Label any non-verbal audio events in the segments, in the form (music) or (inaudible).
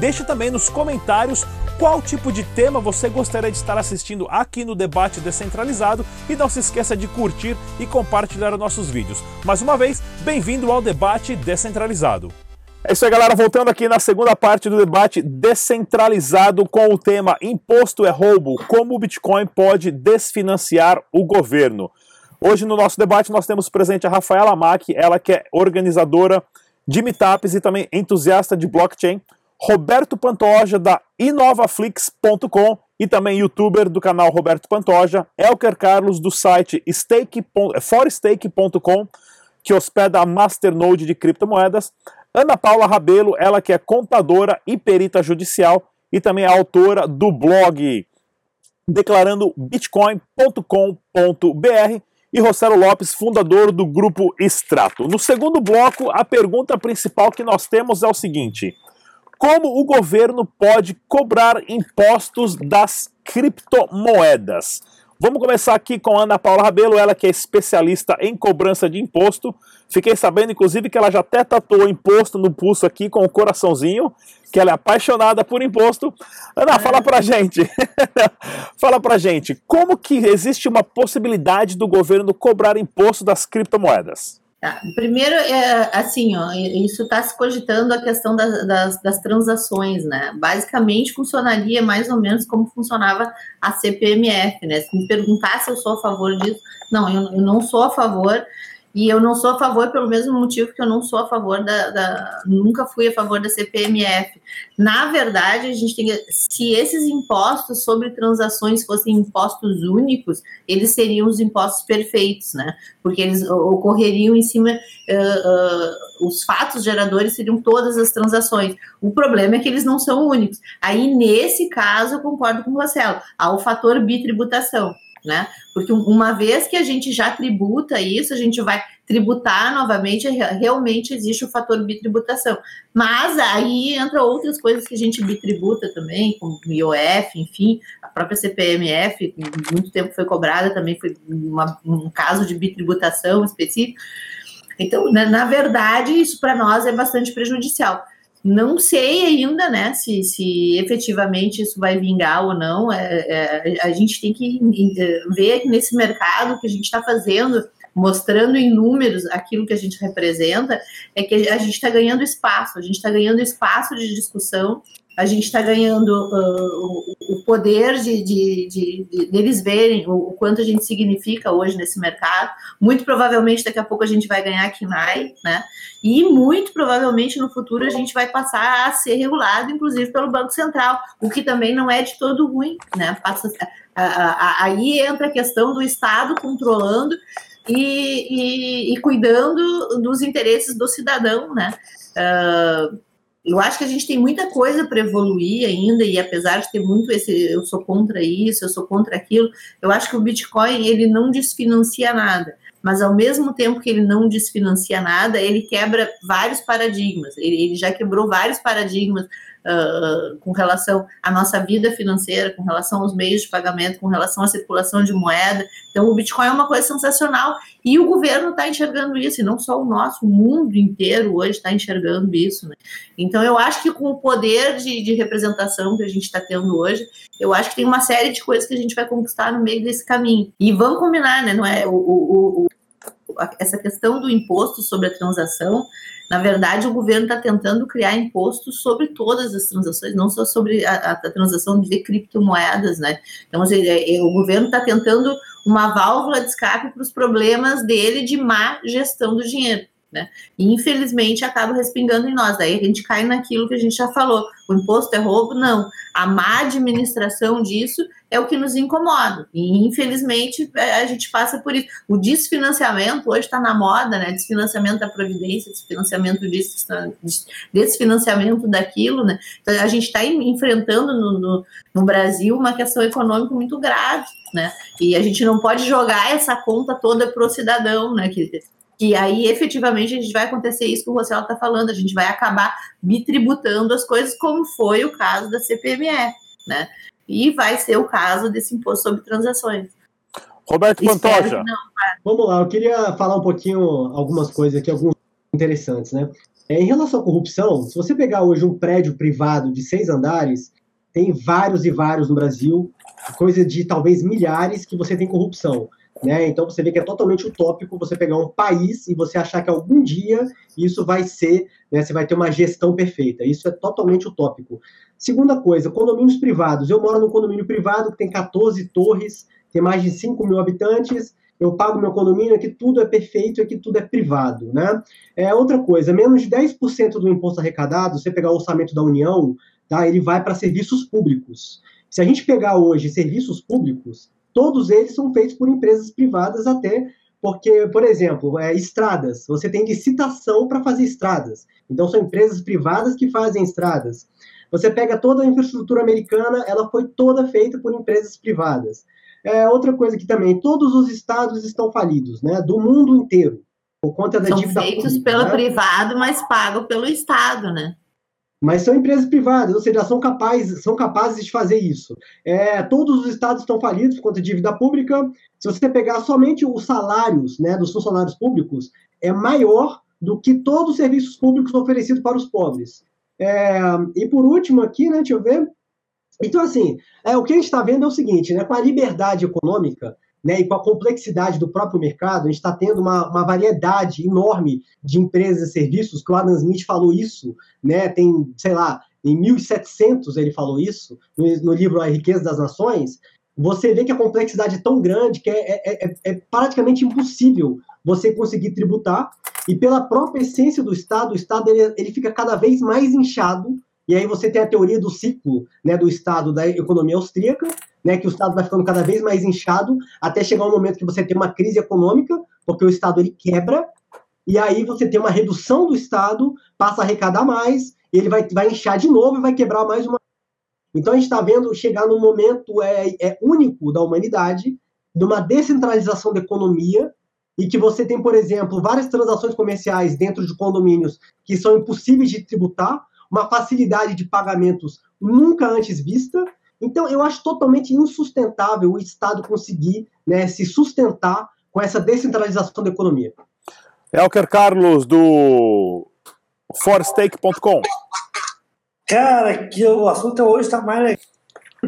Deixe também nos comentários qual tipo de tema você gostaria de estar assistindo aqui no Debate Descentralizado e não se esqueça de curtir e compartilhar nossos vídeos. Mais uma vez, bem-vindo ao Debate Descentralizado. É isso aí, galera. Voltando aqui na segunda parte do debate descentralizado com o tema Imposto é roubo: como o Bitcoin pode desfinanciar o governo. Hoje no nosso debate nós temos presente a Rafaela Mack, ela que é organizadora de meetups e também entusiasta de blockchain. Roberto Pantoja, da inovaflix.com e também youtuber do canal Roberto Pantoja, Elker Carlos, do site stake, forstake.com, que hospeda a Masternode de criptomoedas, Ana Paula Rabelo, ela que é contadora e perita judicial e também é autora do blog declarando bitcoin.com.br e Rossello Lopes, fundador do grupo Extrato. No segundo bloco, a pergunta principal que nós temos é o seguinte: como o governo pode cobrar impostos das criptomoedas. Vamos começar aqui com a Ana Paula Rabelo, ela que é especialista em cobrança de imposto. Fiquei sabendo, inclusive, que ela já até tatuou imposto no pulso aqui com o coraçãozinho, que ela é apaixonada por imposto. Ana, fala pra gente. (laughs) fala pra gente, como que existe uma possibilidade do governo cobrar imposto das criptomoedas? Tá. Primeiro, é, assim, ó, isso está se cogitando a questão das, das, das, transações, né? Basicamente, funcionaria mais ou menos como funcionava a CPMF, né? Se me perguntar se eu sou a favor disso, não, eu, eu não sou a favor. E eu não sou a favor pelo mesmo motivo que eu não sou a favor da, da, nunca fui a favor da CPMF. Na verdade, a gente tem se esses impostos sobre transações fossem impostos únicos, eles seriam os impostos perfeitos, né? Porque eles ocorreriam em cima, uh, uh, os fatos geradores seriam todas as transações. O problema é que eles não são únicos. Aí, nesse caso, eu concordo com o Marcelo, há o fator bitributação né? Porque uma vez que a gente já tributa isso, a gente vai tributar novamente, realmente existe o fator bitributação. Mas aí entra outras coisas que a gente bitributa também, como IOF, enfim, a própria CPMF, muito tempo foi cobrada, também foi uma, um caso de bitributação específico. Então, na, na verdade, isso para nós é bastante prejudicial. Não sei ainda, né, se, se efetivamente isso vai vingar ou não. É, é, a gente tem que ver nesse mercado que a gente está fazendo, mostrando em números aquilo que a gente representa, é que a gente está ganhando espaço, a gente está ganhando espaço de discussão, a gente está ganhando uh, o poder de, de, de, de, deles verem o, o, quanto a gente significa hoje nesse mercado. Muito provavelmente daqui a pouco a gente vai ganhar aqui KINAI, né? E muito provavelmente no futuro a gente vai passar a ser regulado, inclusive pelo Banco Central, o que também não é de todo ruim, né? Passa, a, a, a, aí entra a questão do Estado controlando e, e, e cuidando dos interesses do cidadão, né? Uh, eu acho que a gente tem muita coisa para evoluir ainda, e apesar de ter muito esse, eu sou contra isso, eu sou contra aquilo, eu acho que o Bitcoin ele não desfinancia nada, mas ao mesmo tempo que ele não desfinancia nada, ele quebra vários paradigmas, ele, ele já quebrou vários paradigmas uh, com relação à nossa vida financeira, com relação aos meios de pagamento, com relação à circulação de moeda. Então, o Bitcoin é uma coisa sensacional e o governo está enxergando isso, e não só o nosso, o mundo inteiro hoje está enxergando isso. Né? Então, eu acho que com o poder de, de representação que a gente está tendo hoje, eu acho que tem uma série de coisas que a gente vai conquistar no meio desse caminho. E vamos combinar, né? Não é o, o, o essa questão do imposto sobre a transação na verdade, o governo está tentando criar impostos sobre todas as transações, não só sobre a, a, a transação de criptomoedas, né? Então, assim, é, é, o governo está tentando uma válvula de escape para os problemas dele de má gestão do dinheiro. Né? E infelizmente acaba respingando em nós. Daí a gente cai naquilo que a gente já falou: o imposto é roubo? Não. A má administração disso é o que nos incomoda. E infelizmente é, a gente passa por isso. O desfinanciamento hoje está na moda, né? Desfinanciamento da Previdência, desfinanciamento disso, desfinanciamento daquilo, né? Então a gente está enfrentando no, no, no Brasil uma questão econômica muito grave, né? E a gente não pode jogar essa conta toda para o cidadão, né? Que, que aí efetivamente a gente vai acontecer isso que o Rossello está falando, a gente vai acabar bitributando as coisas, como foi o caso da CPMF, né? E vai ser o caso desse imposto sobre transações. Roberto Pantoja. Vamos lá, eu queria falar um pouquinho algumas coisas aqui, alguns interessantes, né? É, em relação à corrupção, se você pegar hoje um prédio privado de seis andares, tem vários e vários no Brasil, coisa de talvez milhares que você tem corrupção. Né? Então você vê que é totalmente utópico você pegar um país e você achar que algum dia isso vai ser, né, você vai ter uma gestão perfeita. Isso é totalmente utópico. Segunda coisa, condomínios privados. Eu moro num condomínio privado que tem 14 torres, tem mais de 5 mil habitantes. Eu pago meu condomínio, aqui tudo é perfeito, aqui tudo é privado, né? É outra coisa, menos de 10% do imposto arrecadado, você pegar o orçamento da União, tá? Ele vai para serviços públicos. Se a gente pegar hoje serviços públicos, todos eles são feitos por empresas privadas até porque, por exemplo, é, estradas, você tem licitação para fazer estradas. Então, são empresas privadas que fazem estradas. Você pega toda a infraestrutura americana, ela foi toda feita por empresas privadas. É, outra coisa que também, todos os estados estão falidos, né? Do mundo inteiro, por conta da são dívida feitos pública, pelo né? privado, mas pago pelo estado, né? Mas são empresas privadas, ou seja, são capazes, são capazes de fazer isso. É, todos os estados estão falidos por conta de dívida pública. Se você pegar somente os salários né, dos funcionários públicos, é maior do que todos os serviços públicos oferecidos para os pobres. É, e por último aqui, né, deixa eu ver. Então, assim, é, o que a gente está vendo é o seguinte, né, com a liberdade econômica, né, e com a complexidade do próprio mercado, a gente está tendo uma, uma, variedade enorme de empresas e serviços, que o Adam Smith falou isso, né, tem, sei lá, em 1700 ele falou isso, no, no livro A Riqueza das Nações, você vê que a complexidade é tão grande que é, é, é, é praticamente impossível você conseguir tributar, e pela própria essência do Estado, o Estado ele, ele fica cada vez mais inchado, e aí você tem a teoria do ciclo né, do Estado da economia austríaca, né, que o Estado vai ficando cada vez mais inchado, até chegar um momento que você tem uma crise econômica, porque o Estado ele quebra, e aí você tem uma redução do Estado, passa a arrecadar mais, ele vai, vai inchar de novo e vai quebrar mais uma. Então a gente está vendo chegar num momento é, é único da humanidade, de uma descentralização da economia, e que você tem, por exemplo, várias transações comerciais dentro de condomínios que são impossíveis de tributar, uma facilidade de pagamentos nunca antes vista, então, eu acho totalmente insustentável o Estado conseguir né, se sustentar com essa descentralização da economia. Elker Carlos, do forstake.com. Cara, que o assunto hoje está mais legal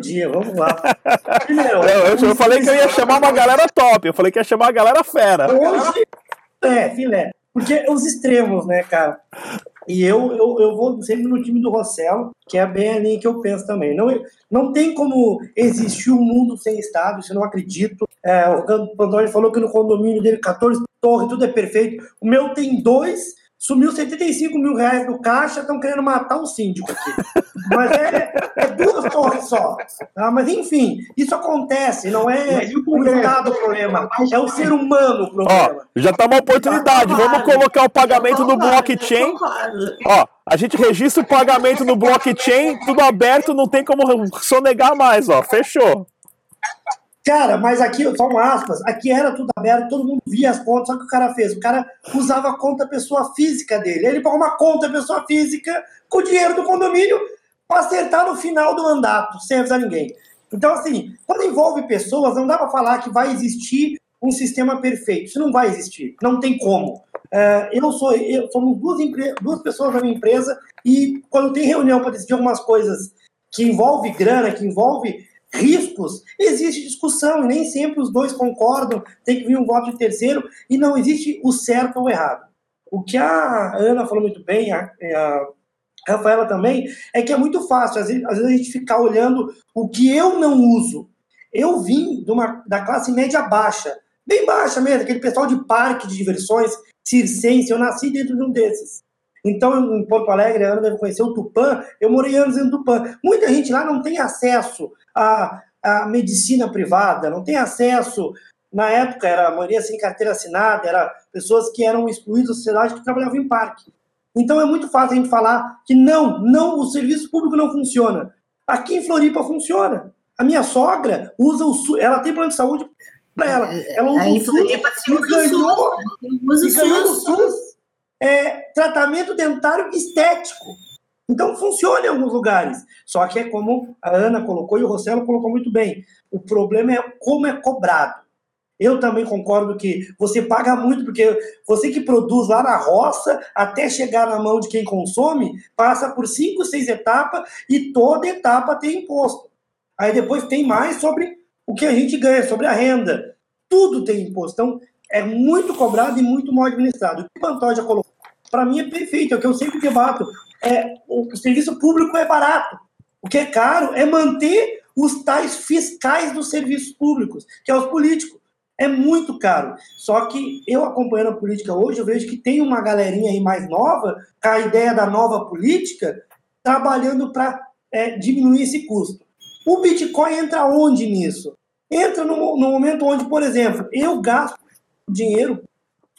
dia, vamos lá. (laughs) Primeiro, eu, eu, falei que eu ia chamar uma galera top, eu falei que ia chamar a galera fera. Hoje, é, filé. Porque os extremos, né, cara? E eu, eu, eu vou sempre no time do Rossello, que é bem a linha que eu penso também. Não, não tem como existir um mundo sem Estado, isso eu não acredito. É, o Pantoni falou que no condomínio dele, 14 torres, tudo é perfeito. O meu tem dois, Sumiu 75 mil reais do caixa, estão querendo matar o síndico aqui. Mas é, é duas torres só. Tá? Mas enfim, isso acontece, não é o Estado o problema, é o ser humano o problema. Ó, já tá uma oportunidade, vamos colocar o pagamento no blockchain. Ó, a gente registra o pagamento no blockchain, tudo aberto, não tem como sonegar mais, ó. Fechou. Cara, mas aqui, só um aspas, aqui era tudo aberto, todo mundo via as contas, só que o cara fez? O cara usava a conta pessoa física dele. Ele pagou uma conta pessoa física com o dinheiro do condomínio para acertar no final do mandato, sem avisar ninguém. Então, assim, quando envolve pessoas, não dá para falar que vai existir um sistema perfeito. Isso não vai existir, não tem como. Uh, eu sou, eu, somos duas, duas pessoas na minha empresa e quando tem reunião para decidir algumas coisas que envolve grana, que envolve riscos, existe discussão e nem sempre os dois concordam, tem que vir um voto de terceiro e não existe o certo ou o errado. O que a Ana falou muito bem, a, a Rafaela também, é que é muito fácil, às vezes, às vezes, a gente ficar olhando o que eu não uso. Eu vim uma, da classe média baixa, bem baixa mesmo, aquele pessoal de parque de diversões circense, eu nasci dentro de um desses. Então, em Porto Alegre, a Ana deve conhecer o Tupã, eu morei anos em Tupã. Muita gente lá não tem acesso à, à medicina privada, não tem acesso. Na época, era a maioria sem carteira assinada, era pessoas que eram excluídas da sociedade que trabalhavam em parque. Então, é muito fácil a gente falar que não, não, o serviço público não funciona. Aqui em Floripa funciona. A minha sogra usa o SUS, ela tem plano de saúde para ela. Ela usa Aí, o SUS se e usa o ganhou, Usa o ganhou do SUS. SUS é, tratamento dentário estético. Então funciona em alguns lugares. Só que é como a Ana colocou e o Rossello colocou muito bem. O problema é como é cobrado. Eu também concordo que você paga muito, porque você que produz lá na roça, até chegar na mão de quem consome, passa por cinco, seis etapas e toda etapa tem imposto. Aí depois tem mais sobre o que a gente ganha, sobre a renda. Tudo tem imposto. Então, é muito cobrado e muito mal administrado. O que o Pantoja colocou, para mim, é perfeito, é o que eu sempre debato. É, o, serviço público é barato. O que é caro é manter os tais fiscais dos serviços públicos, que é os políticos. É muito caro. Só que eu acompanhando a política hoje, eu vejo que tem uma galerinha aí mais nova, com a ideia da nova política, trabalhando para é, diminuir esse custo. O Bitcoin entra onde nisso? Entra no, no momento onde, por exemplo, eu gasto dinheiro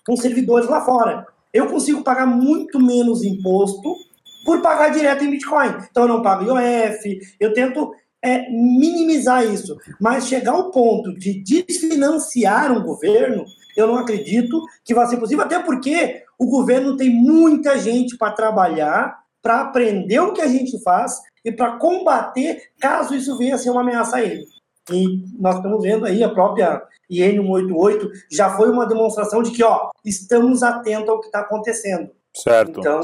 com servidores lá fora. Eu consigo pagar muito menos imposto por pagar direto em Bitcoin. Então eu não pago IOF, eu tento é, minimizar isso. Mas chegar ao ponto de desfinanciar um governo, eu não acredito que vai ser possível, até porque o governo tem muita gente para trabalhar, para aprender o que a gente faz e para combater caso isso venha a ser uma ameaça a ele. E nós estamos vendo aí a própria IN 188 já foi uma demonstração de que, ó, estamos atentos ao que está acontecendo. Certo. Então,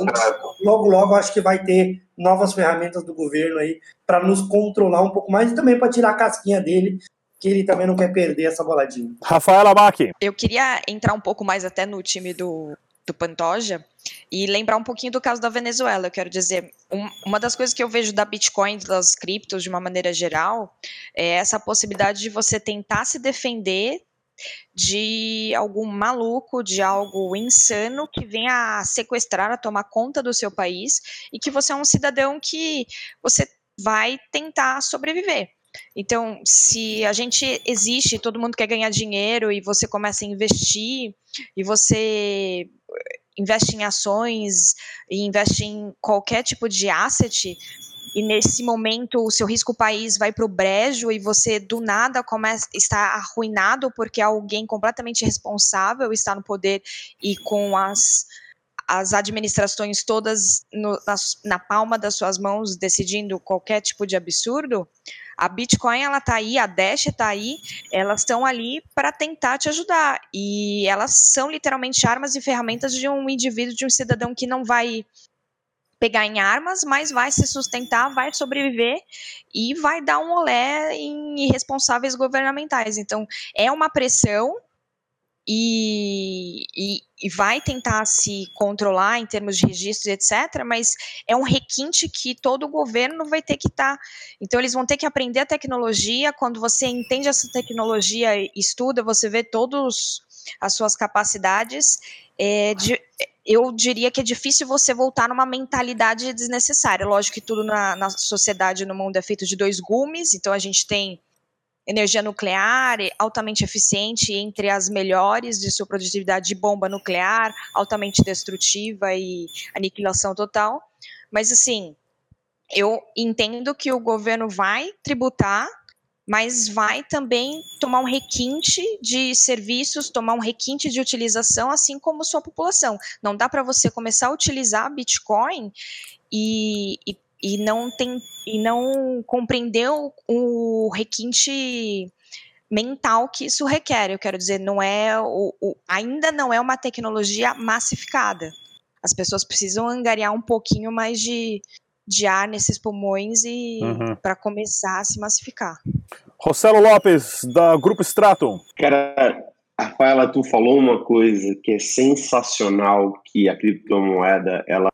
logo, logo, acho que vai ter novas ferramentas do governo aí para nos controlar um pouco mais e também para tirar a casquinha dele, que ele também não quer perder essa boladinha. Rafaela Bach. Eu queria entrar um pouco mais até no time do, do Pantoja e lembrar um pouquinho do caso da Venezuela. Eu quero dizer, um, uma das coisas que eu vejo da Bitcoin, das criptos de uma maneira geral, é essa possibilidade de você tentar se defender de algum maluco, de algo insano que venha a sequestrar, a tomar conta do seu país e que você é um cidadão que você vai tentar sobreviver. Então, se a gente existe, todo mundo quer ganhar dinheiro e você começa a investir e você investe em ações e investe em qualquer tipo de asset, e nesse momento o seu risco país vai para o brejo e você do nada começa está arruinado porque alguém completamente responsável está no poder e com as as administrações todas no, na, na, palma das suas mãos decidindo qualquer tipo de absurdo, a Bitcoin ela tá aí, a Dash tá aí, elas estão ali para tentar te ajudar. E elas são literalmente armas e ferramentas de um indivíduo, de um cidadão que não vai pegar em armas, mas vai se sustentar, vai sobreviver e vai dar um olé em irresponsáveis governamentais. Então, é uma pressão e, e, e, vai tentar se controlar em termos de registros, etc., mas é um requinte que todo governo vai ter que estar. Tá. Então, eles vão ter que aprender a tecnologia. Quando você entende essa tecnologia, estuda, você vê todas as suas capacidades. É, de, eu diria que é difícil você voltar numa mentalidade desnecessária. Lógico que tudo na, na sociedade, no mundo, é feito de dois gumes, então a gente tem energia nuclear altamente eficiente, entre as melhores de sua produtividade de bomba nuclear, altamente destrutiva e aniquilação total. Mas, assim, eu entendo que o governo vai tributar, mas vai também tomar um requinte de serviços, tomar um requinte de utilização, assim como sua população. Não dá para você começar a utilizar Bitcoin e, e e não tem e não compreendeu o requinte mental que isso requer. Eu quero dizer, não é o, o, ainda não é uma tecnologia massificada. As pessoas precisam angariar um pouquinho mais de, de ar nesses pulmões e uhum. para começar a se massificar. Rossello Lopes, da Grupo Stratum. Cara, Rafaela, tu falou uma coisa que é sensacional, que a criptomoeda ela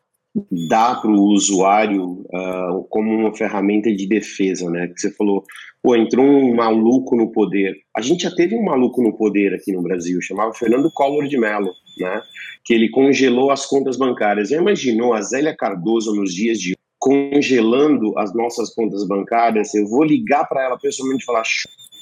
dá para o usuário uh, como uma ferramenta de defesa, né? Que você falou, pô, entrou um maluco no poder. A gente já teve um maluco no poder aqui no Brasil, chamava Fernando Collor de Mello. né? Que ele congelou as contas bancárias. Já imaginou a Zélia Cardoso nos dias de congelando as nossas contas bancárias? Eu vou ligar para ela pessoalmente e falar,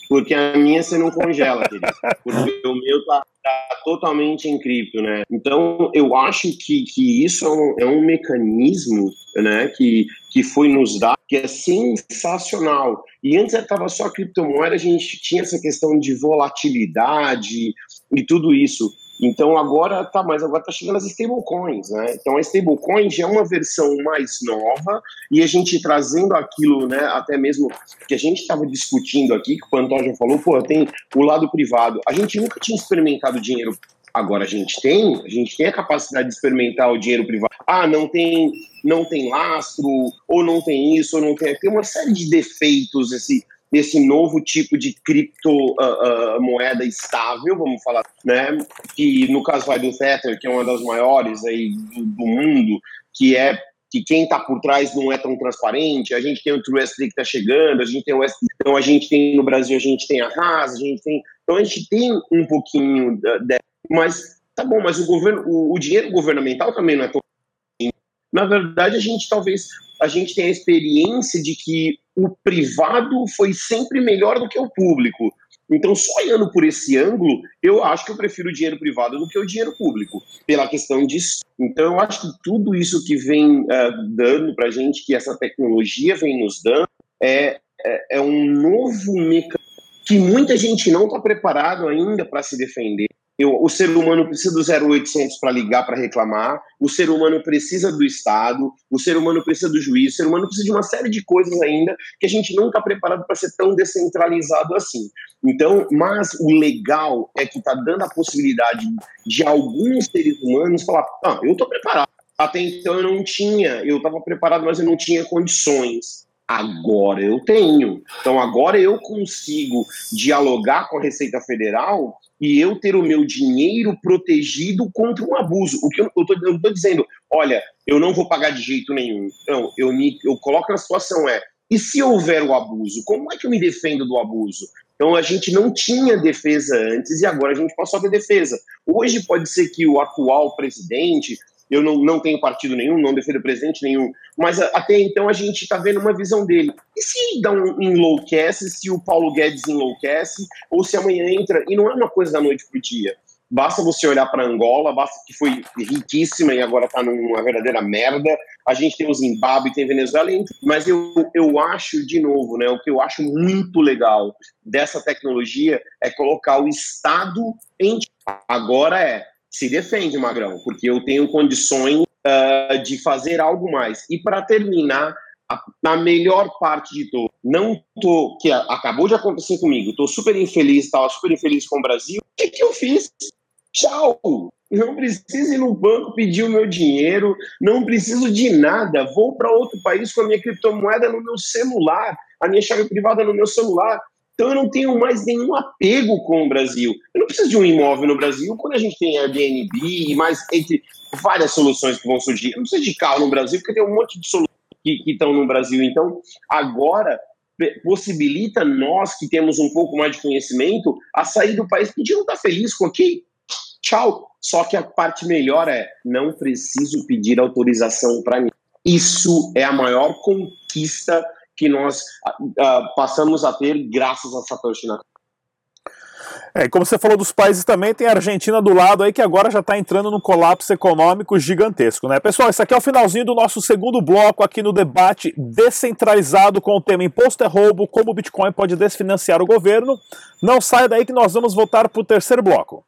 porque a minha você não congela, querido. Porque o meu tá, tá, totalmente em cripto, né? Então, eu acho que, que isso é um, é um mecanismo, né, que, que foi nos dado, que é sensacional. E antes estava só criptomoeda, a gente tinha essa questão de volatilidade e tudo isso. Então agora tá, mas agora tá chegando as stablecoins, né? Então a stablecoin já é uma versão mais nova e a gente trazendo aquilo, né? Até mesmo que a gente estava discutindo aqui, que o Pantoja falou, pô, tem o lado privado. A gente nunca tinha experimentado dinheiro. Agora a gente tem, a gente tem a capacidade de experimentar o dinheiro privado. Ah, não tem, não tem lastro, ou não tem isso, ou não tem. Tem uma série de defeitos esse desse novo tipo de criptomoeda uh, uh, estável, vamos falar, né? Que no caso vai do Tether, que é uma das maiores aí do, do mundo, que é que quem está por trás não é tão transparente. A gente tem o TrueSD que está chegando, a gente tem o SD, então a gente tem no Brasil a gente tem a Haas, a gente tem, então a gente tem um pouquinho de, mas tá bom, mas o governo, o, o dinheiro governamental também não é tão na verdade, a gente talvez a gente tenha a experiência de que o privado foi sempre melhor do que o público. Então, só olhando por esse ângulo, eu acho que eu prefiro o dinheiro privado do que o dinheiro público, pela questão disso. Então, eu acho que tudo isso que vem uh, dando para a gente, que essa tecnologia vem nos dando, é, é, é um novo mecanismo que muita gente não está preparado ainda para se defender. Eu, o ser humano precisa do 0800 para ligar para reclamar, o ser humano precisa do Estado, o ser humano precisa do juiz, o ser humano precisa de uma série de coisas ainda que a gente não está preparado para ser tão descentralizado assim. Então, mas o legal é que está dando a possibilidade de alguns seres humanos falar: ah, eu estou preparado. Até então eu não tinha, eu estava preparado, mas eu não tinha condições. Agora eu tenho. Então agora eu consigo dialogar com a Receita Federal e eu ter o meu dinheiro protegido contra um abuso. O que eu estou dizendo, olha, eu não vou pagar de jeito nenhum. Não, eu me eu coloco na situação é, e se houver o abuso, como é que eu me defendo do abuso? Então a gente não tinha defesa antes e agora a gente passou a ter defesa. Hoje pode ser que o atual presidente eu não, não tenho partido nenhum, não defendo presidente nenhum, mas até então a gente está vendo uma visão dele. E se dá um enlouquece, se o Paulo Guedes enlouquece, ou se amanhã entra, e não é uma coisa da noite para o dia. Basta você olhar para Angola, basta que foi riquíssima e agora está numa verdadeira merda. A gente tem o Zimbábue, tem Venezuela, mas eu, eu acho, de novo, né, o que eu acho muito legal dessa tecnologia é colocar o Estado em. Agora é se defende, Magrão, porque eu tenho condições uh, de fazer algo mais. E para terminar, a, a, melhor parte de tudo, não tô, que acabou de acontecer comigo, tô super infeliz, estava super infeliz com o Brasil, o que, que eu fiz? Tchau! Não preciso ir no banco pedir o meu dinheiro, não preciso de nada. Vou para outro país com a minha criptomoeda no meu celular, a minha chave privada no meu celular. Então eu não tenho mais nenhum apego com o Brasil. Eu não preciso de um imóvel no Brasil quando a gente tem Airbnb e mais entre várias soluções que vão surgir. Eu não preciso de carro no Brasil porque tem um monte de soluções que, estão no Brasil. Então agora possibilita nós que temos um pouco mais de conhecimento a sair do país a gente não está feliz com aqui. Tchau. Só que a parte melhor é não preciso pedir autorização para mim. Isso é a maior conquista que nós uh, passamos a ter graças a Satoshi Nakamoto. É, como você falou dos países também, tem a Argentina do lado aí que agora já está entrando num colapso econômico gigantesco, né? Pessoal, esse aqui é o finalzinho do nosso segundo bloco aqui no debate descentralizado com o tema Imposto é roubo, como o Bitcoin pode desfinanciar o governo. Não saia daí que nós vamos voltar para o terceiro bloco.